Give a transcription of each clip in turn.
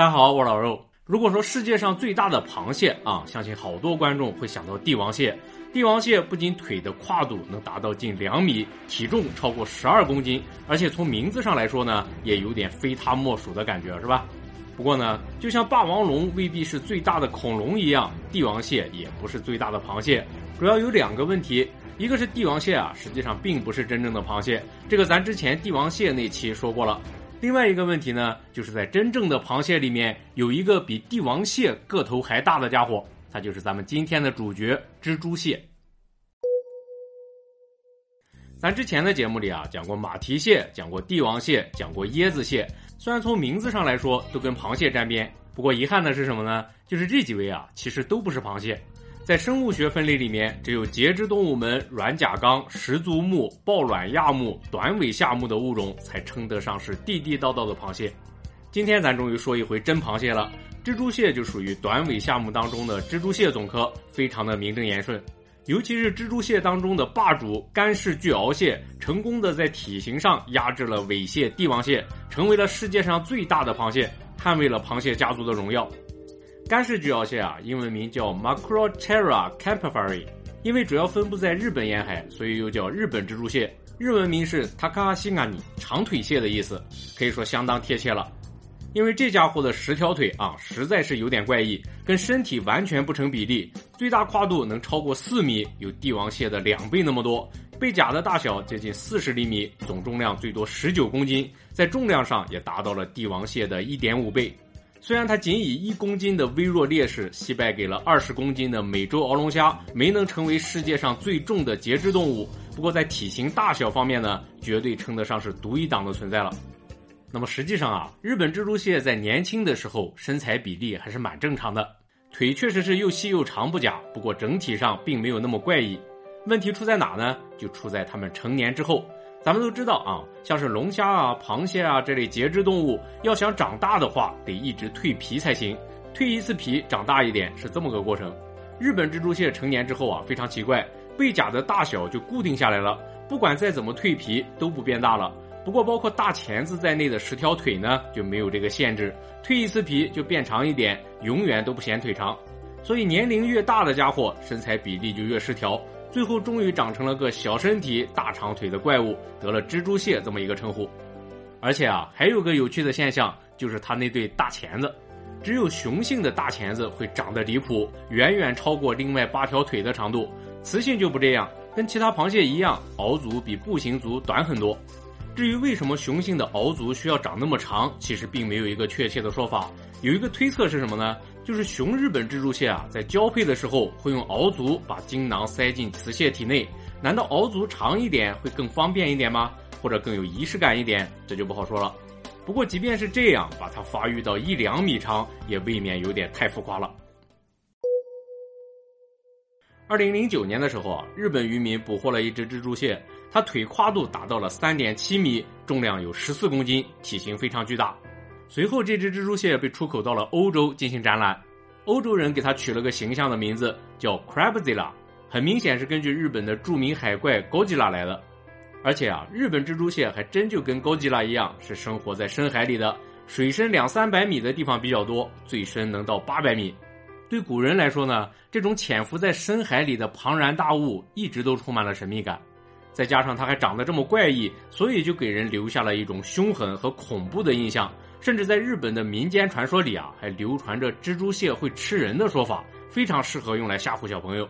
大家好，我是老肉。如果说世界上最大的螃蟹啊，相信好多观众会想到帝王蟹。帝王蟹不仅腿的跨度能达到近两米，体重超过十二公斤，而且从名字上来说呢，也有点非它莫属的感觉，是吧？不过呢，就像霸王龙未必是最大的恐龙一样，帝王蟹也不是最大的螃蟹。主要有两个问题，一个是帝王蟹啊，实际上并不是真正的螃蟹，这个咱之前帝王蟹那期说过了。另外一个问题呢，就是在真正的螃蟹里面有一个比帝王蟹个头还大的家伙，它就是咱们今天的主角——蜘蛛蟹。咱之前的节目里啊，讲过马蹄蟹，讲过帝王蟹，讲过椰子蟹。虽然从名字上来说都跟螃蟹沾边，不过遗憾的是什么呢？就是这几位啊，其实都不是螃蟹。在生物学分类里面，只有节肢动物门软甲纲十足目抱卵亚目短尾下目的物种才称得上是地地道道的螃蟹。今天咱终于说一回真螃蟹了，蜘蛛蟹就属于短尾下目当中的蜘蛛蟹总科，非常的名正言顺。尤其是蜘蛛蟹当中的霸主干氏巨螯蟹，成功的在体型上压制了尾蟹帝王蟹，成为了世界上最大的螃蟹，捍卫了螃蟹家族的荣耀。干氏巨螯蟹啊，英文名叫 Macroterra campefari，因为主要分布在日本沿海，所以又叫日本蜘蛛蟹。日文名是 Takashigani，长腿蟹的意思，可以说相当贴切了。因为这家伙的十条腿啊，实在是有点怪异，跟身体完全不成比例，最大跨度能超过四米，有帝王蟹的两倍那么多。背甲的大小接近四十厘米，总重量最多十九公斤，在重量上也达到了帝王蟹的一点五倍。虽然它仅以一公斤的微弱劣势惜败给了二十公斤的美洲鳌龙虾，没能成为世界上最重的节肢动物。不过在体型大小方面呢，绝对称得上是独一档的存在了。那么实际上啊，日本蜘蛛蟹在年轻的时候身材比例还是蛮正常的，腿确实是又细又长不假。不过整体上并没有那么怪异。问题出在哪呢？就出在它们成年之后。咱们都知道啊，像是龙虾啊、螃蟹啊这类节肢动物，要想长大的话，得一直蜕皮才行。蜕一次皮，长大一点是这么个过程。日本蜘蛛蟹成年之后啊，非常奇怪，背甲的大小就固定下来了，不管再怎么蜕皮都不变大了。不过包括大钳子在内的十条腿呢，就没有这个限制，蜕一次皮就变长一点，永远都不嫌腿长。所以年龄越大的家伙，身材比例就越失调。最后终于长成了个小身体、大长腿的怪物，得了蜘蛛蟹这么一个称呼。而且啊，还有个有趣的现象，就是它那对大钳子，只有雄性的大钳子会长得离谱，远远超过另外八条腿的长度。雌性就不这样，跟其他螃蟹一样，螯足比步行足短很多。至于为什么雄性的螯足需要长那么长，其实并没有一个确切的说法。有一个推测是什么呢？就是雄日本蜘蛛蟹啊，在交配的时候会用螯足把精囊塞进雌蟹体内。难道螯足长一点会更方便一点吗？或者更有仪式感一点？这就不好说了。不过即便是这样，把它发育到一两米长，也未免有点太浮夸了。二零零九年的时候啊，日本渔民捕获了一只蜘蛛蟹，它腿跨度达到了三点七米，重量有十四公斤，体型非常巨大。随后，这只蜘蛛蟹被出口到了欧洲进行展览，欧洲人给它取了个形象的名字，叫 Crabzilla，很明显是根据日本的著名海怪高吉拉来的。而且啊，日本蜘蛛蟹还真就跟高吉拉一样，是生活在深海里的，水深两三百米的地方比较多，最深能到八百米。对古人来说呢，这种潜伏在深海里的庞然大物，一直都充满了神秘感。再加上它还长得这么怪异，所以就给人留下了一种凶狠和恐怖的印象。甚至在日本的民间传说里啊，还流传着蜘蛛蟹会吃人的说法，非常适合用来吓唬小朋友。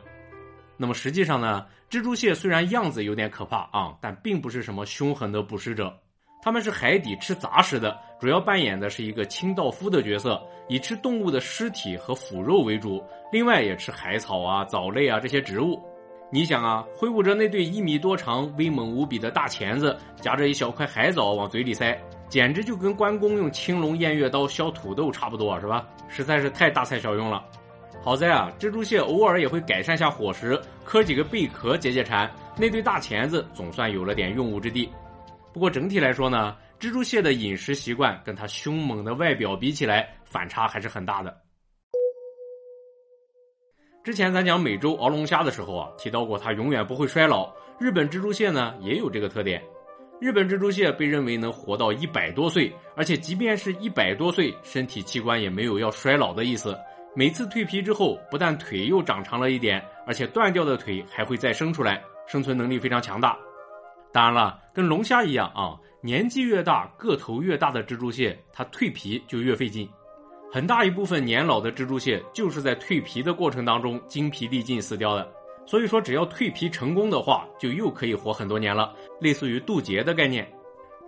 那么实际上呢，蜘蛛蟹虽然样子有点可怕啊，但并不是什么凶狠的捕食者。它们是海底吃杂食的，主要扮演的是一个清道夫的角色，以吃动物的尸体和腐肉为主，另外也吃海草啊、藻类啊这些植物。你想啊，挥舞着那对一米多长、威猛无比的大钳子，夹着一小块海藻往嘴里塞。简直就跟关公用青龙偃月刀削土豆差不多，是吧？实在是太大材小用了。好在啊，蜘蛛蟹偶尔也会改善下伙食，磕几个贝壳解解馋。那对大钳子总算有了点用武之地。不过整体来说呢，蜘蛛蟹的饮食习惯跟它凶猛的外表比起来，反差还是很大的。之前咱讲美洲鳌龙虾的时候啊，提到过它永远不会衰老。日本蜘蛛蟹呢，也有这个特点。日本蜘蛛蟹被认为能活到一百多岁，而且即便是一百多岁，身体器官也没有要衰老的意思。每次蜕皮之后，不但腿又长长了一点，而且断掉的腿还会再生出来，生存能力非常强大。当然了，跟龙虾一样啊，年纪越大、个头越大的蜘蛛蟹，它蜕皮就越费劲。很大一部分年老的蜘蛛蟹就是在蜕皮的过程当中精疲力尽死掉的。所以说，只要蜕皮成功的话，就又可以活很多年了，类似于渡劫的概念。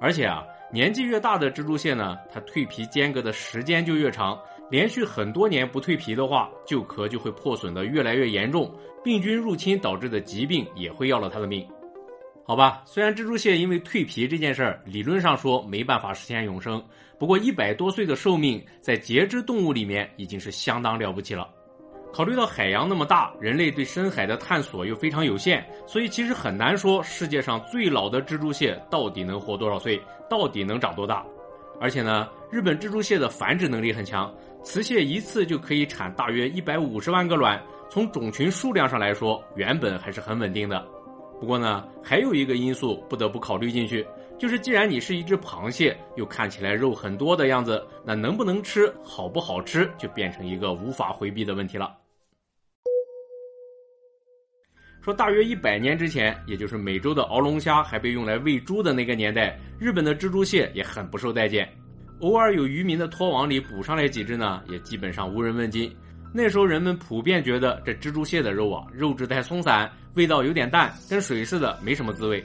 而且啊，年纪越大的蜘蛛蟹呢，它蜕皮间隔的时间就越长，连续很多年不蜕皮的话，旧壳就会破损的越来越严重，病菌入侵导致的疾病也会要了它的命。好吧，虽然蜘蛛蟹因为蜕皮这件事儿，理论上说没办法实现永生，不过一百多岁的寿命，在节肢动物里面已经是相当了不起了。考虑到海洋那么大，人类对深海的探索又非常有限，所以其实很难说世界上最老的蜘蛛蟹到底能活多少岁，到底能长多大。而且呢，日本蜘蛛蟹的繁殖能力很强，雌蟹一次就可以产大约一百五十万个卵，从种群数量上来说，原本还是很稳定的。不过呢，还有一个因素不得不考虑进去，就是既然你是一只螃蟹，又看起来肉很多的样子，那能不能吃，好不好吃，就变成一个无法回避的问题了。说大约一百年之前，也就是美洲的鳌龙虾还被用来喂猪的那个年代，日本的蜘蛛蟹也很不受待见。偶尔有渔民的拖网里捕上来几只呢，也基本上无人问津。那时候人们普遍觉得这蜘蛛蟹的肉啊，肉质太松散，味道有点淡，跟水似的，没什么滋味。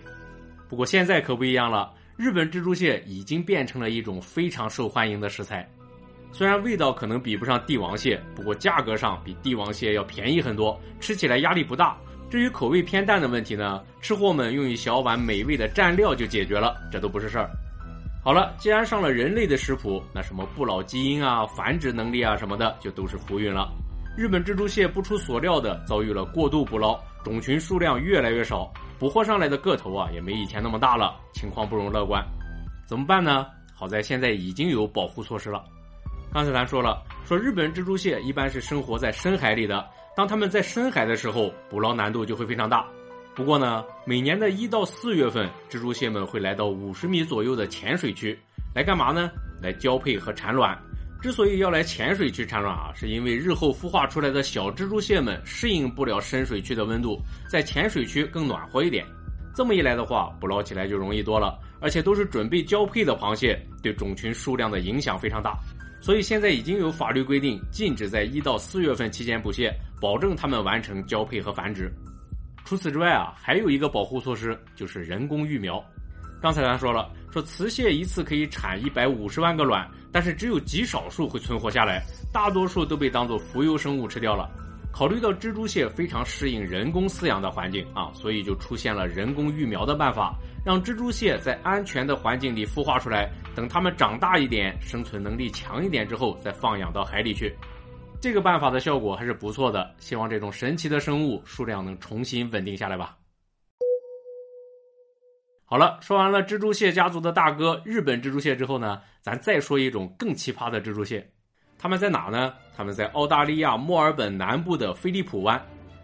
不过现在可不一样了，日本蜘蛛蟹已经变成了一种非常受欢迎的食材。虽然味道可能比不上帝王蟹，不过价格上比帝王蟹要便宜很多，吃起来压力不大。至于口味偏淡的问题呢，吃货们用一小碗美味的蘸料就解决了，这都不是事儿。好了，既然上了人类的食谱，那什么不老基因啊、繁殖能力啊什么的，就都是浮云了。日本蜘蛛蟹不出所料的遭遇了过度捕捞，种群数量越来越少，捕获上来的个头啊也没以前那么大了，情况不容乐观。怎么办呢？好在现在已经有保护措施了。刚才咱说了，说日本蜘蛛蟹一般是生活在深海里的。当他们在深海的时候，捕捞难度就会非常大。不过呢，每年的一到四月份，蜘蛛蟹们会来到五十米左右的浅水区，来干嘛呢？来交配和产卵。之所以要来浅水区产卵啊，是因为日后孵化出来的小蜘蛛蟹们适应不了深水区的温度，在浅水区更暖和一点。这么一来的话，捕捞起来就容易多了，而且都是准备交配的螃蟹，对种群数量的影响非常大。所以现在已经有法律规定，禁止在一到四月份期间捕蟹，保证它们完成交配和繁殖。除此之外啊，还有一个保护措施，就是人工育苗。刚才咱说了，说雌蟹一次可以产一百五十万个卵，但是只有极少数会存活下来，大多数都被当做浮游生物吃掉了。考虑到蜘蛛蟹非常适应人工饲养的环境啊，所以就出现了人工育苗的办法，让蜘蛛蟹在安全的环境里孵化出来，等它们长大一点，生存能力强一点之后，再放养到海里去。这个办法的效果还是不错的，希望这种神奇的生物数量能重新稳定下来吧。好了，说完了蜘蛛蟹家族的大哥日本蜘蛛蟹之后呢，咱再说一种更奇葩的蜘蛛蟹。他们在哪呢？他们在澳大利亚墨尔本南部的菲利普湾。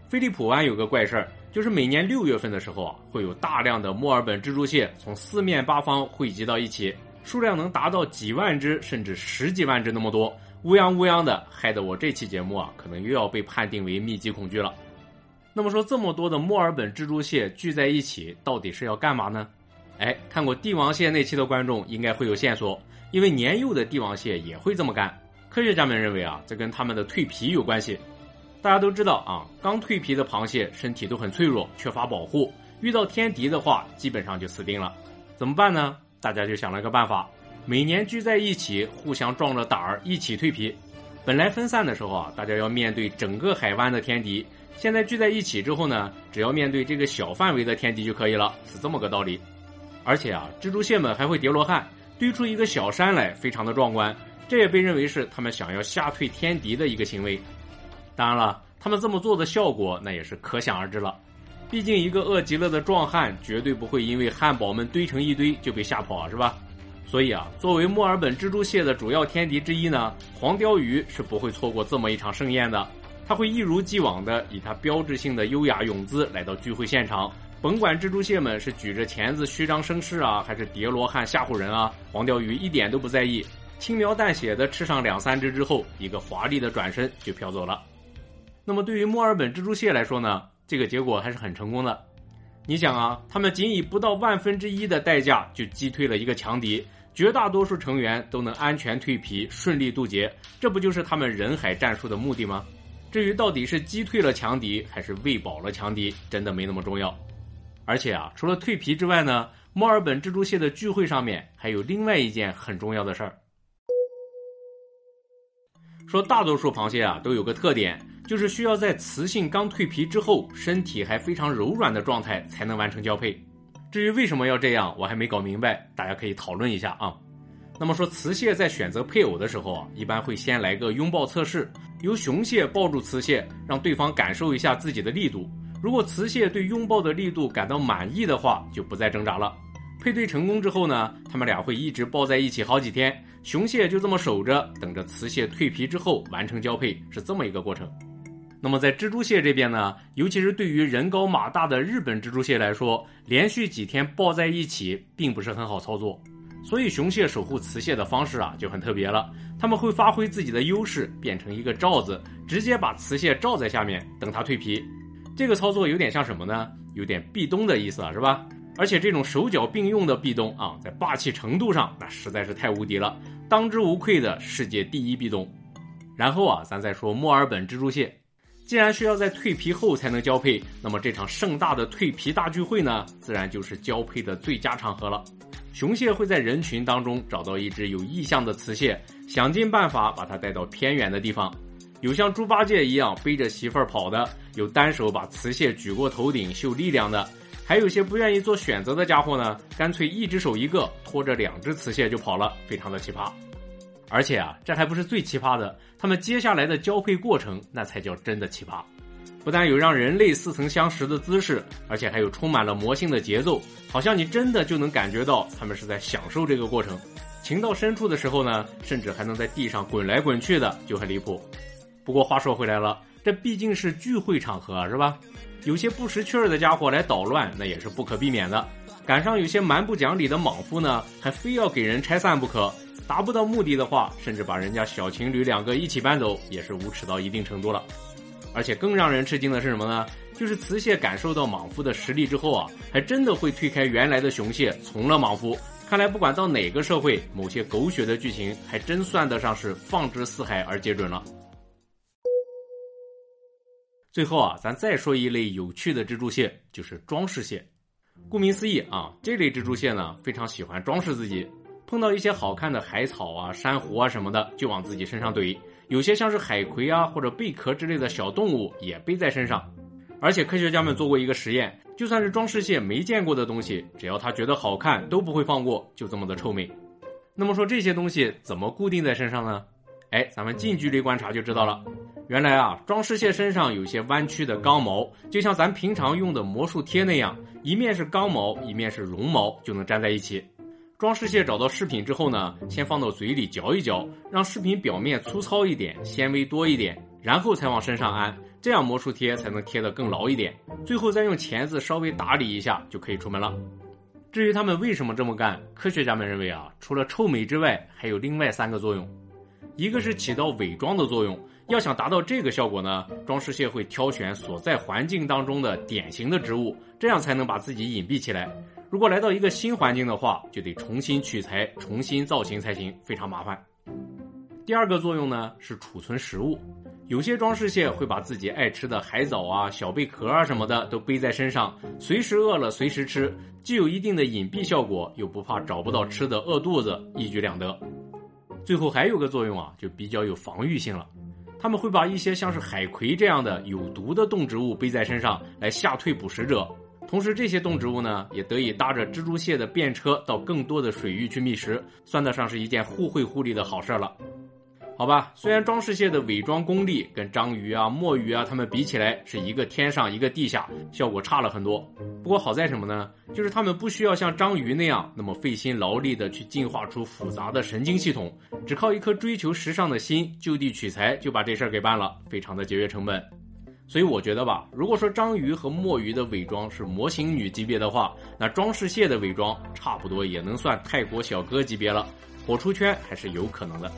菲利普湾有个怪事儿，就是每年六月份的时候啊，会有大量的墨尔本蜘蛛蟹从四面八方汇集到一起，数量能达到几万只，甚至十几万只那么多，乌泱乌泱的，害得我这期节目啊，可能又要被判定为密集恐惧了。那么说，这么多的墨尔本蜘蛛蟹聚在一起，到底是要干嘛呢？哎，看过帝王蟹那期的观众应该会有线索，因为年幼的帝王蟹也会这么干。科学家们认为啊，这跟它们的蜕皮有关系。大家都知道啊，刚蜕皮的螃蟹身体都很脆弱，缺乏保护，遇到天敌的话，基本上就死定了。怎么办呢？大家就想了个办法，每年聚在一起，互相壮着胆儿一起蜕皮。本来分散的时候啊，大家要面对整个海湾的天敌，现在聚在一起之后呢，只要面对这个小范围的天敌就可以了，是这么个道理。而且啊，蜘蛛蟹们还会叠罗汉，堆出一个小山来，非常的壮观。这也被认为是他们想要吓退天敌的一个行为。当然了，他们这么做的效果那也是可想而知了。毕竟一个饿极了的壮汉绝对不会因为汉堡们堆成一堆就被吓跑，是吧？所以啊，作为墨尔本蜘蛛蟹的主要天敌之一呢，黄鲷鱼是不会错过这么一场盛宴的。它会一如既往的以它标志性的优雅泳姿来到聚会现场，甭管蜘蛛蟹们是举着钳子虚张声势啊，还是叠罗汉吓唬人啊，黄鲷鱼一点都不在意，轻描淡写的吃上两三只之后，一个华丽的转身就飘走了。那么对于墨尔本蜘蛛蟹来说呢，这个结果还是很成功的。你想啊，他们仅以不到万分之一的代价就击退了一个强敌，绝大多数成员都能安全蜕皮，顺利渡劫，这不就是他们人海战术的目的吗？至于到底是击退了强敌，还是喂饱了强敌，真的没那么重要。而且啊，除了蜕皮之外呢，墨尔本蜘蛛蟹的聚会上面还有另外一件很重要的事儿。说大多数螃蟹啊都有个特点，就是需要在雌性刚蜕皮之后，身体还非常柔软的状态才能完成交配。至于为什么要这样，我还没搞明白，大家可以讨论一下啊。那么说，雌蟹在选择配偶的时候啊，一般会先来个拥抱测试，由雄蟹抱住雌蟹，让对方感受一下自己的力度。如果雌蟹对拥抱的力度感到满意的话，就不再挣扎了。配对成功之后呢，他们俩会一直抱在一起好几天，雄蟹就这么守着，等着雌蟹蜕皮之后完成交配，是这么一个过程。那么在蜘蛛蟹这边呢，尤其是对于人高马大的日本蜘蛛蟹来说，连续几天抱在一起并不是很好操作，所以雄蟹守护雌蟹的方式啊就很特别了，他们会发挥自己的优势，变成一个罩子，直接把雌蟹罩在下面，等它蜕皮。这个操作有点像什么呢？有点壁咚的意思啊，是吧？而且这种手脚并用的壁咚啊，在霸气程度上那实在是太无敌了，当之无愧的世界第一壁咚。然后啊，咱再说墨尔本蜘蛛蟹，既然需要在蜕皮后才能交配，那么这场盛大的蜕皮大聚会呢，自然就是交配的最佳场合了。雄蟹会在人群当中找到一只有意向的雌蟹，想尽办法把它带到偏远的地方。有像猪八戒一样背着媳妇儿跑的，有单手把雌蟹举过头顶秀力量的，还有些不愿意做选择的家伙呢，干脆一只手一个拖着两只雌蟹就跑了，非常的奇葩。而且啊，这还不是最奇葩的，他们接下来的交配过程那才叫真的奇葩。不但有让人类似曾相识的姿势，而且还有充满了魔性的节奏，好像你真的就能感觉到他们是在享受这个过程。情到深处的时候呢，甚至还能在地上滚来滚去的，就很离谱。不过话说回来了，这毕竟是聚会场合，是吧？有些不识趣儿的家伙来捣乱，那也是不可避免的。赶上有些蛮不讲理的莽夫呢，还非要给人拆散不可。达不到目的的话，甚至把人家小情侣两个一起搬走，也是无耻到一定程度了。而且更让人吃惊的是什么呢？就是雌蟹感受到莽夫的实力之后啊，还真的会推开原来的雄蟹，从了莽夫。看来不管到哪个社会，某些狗血的剧情还真算得上是放之四海而皆准了。最后啊，咱再说一类有趣的蜘蛛蟹，就是装饰蟹。顾名思义啊，这类蜘蛛蟹呢非常喜欢装饰自己，碰到一些好看的海草啊、珊瑚啊什么的，就往自己身上怼。有些像是海葵啊或者贝壳之类的小动物也背在身上。而且科学家们做过一个实验，就算是装饰蟹没见过的东西，只要它觉得好看，都不会放过，就这么的臭美。那么说这些东西怎么固定在身上呢？哎，咱们近距离观察就知道了。原来啊，装饰蟹身上有些弯曲的刚毛，就像咱平常用的魔术贴那样，一面是刚毛，一面是绒毛，就能粘在一起。装饰蟹找到饰品之后呢，先放到嘴里嚼一嚼，让饰品表面粗糙一点，纤维多一点，然后才往身上安，这样魔术贴才能贴得更牢一点。最后再用钳子稍微打理一下，就可以出门了。至于他们为什么这么干，科学家们认为啊，除了臭美之外，还有另外三个作用，一个是起到伪装的作用。要想达到这个效果呢，装饰蟹会挑选所在环境当中的典型的植物，这样才能把自己隐蔽起来。如果来到一个新环境的话，就得重新取材、重新造型才行，非常麻烦。第二个作用呢是储存食物，有些装饰蟹会把自己爱吃的海藻啊、小贝壳啊什么的都背在身上，随时饿了随时吃，既有一定的隐蔽效果，又不怕找不到吃的饿肚子，一举两得。最后还有个作用啊，就比较有防御性了。他们会把一些像是海葵这样的有毒的动植物背在身上，来吓退捕食者。同时，这些动植物呢，也得以搭着蜘蛛蟹的便车到更多的水域去觅食，算得上是一件互惠互利的好事了。好吧，虽然装饰蟹的伪装功力跟章鱼啊、墨鱼啊它们比起来是一个天上一个地下，效果差了很多。不过好在什么呢？就是它们不需要像章鱼那样那么费心劳力的去进化出复杂的神经系统，只靠一颗追求时尚的心就地取材就把这事儿给办了，非常的节约成本。所以我觉得吧，如果说章鱼和墨鱼的伪装是模型女级别的话，那装饰蟹的伪装差不多也能算泰国小哥级别了，火出圈还是有可能的。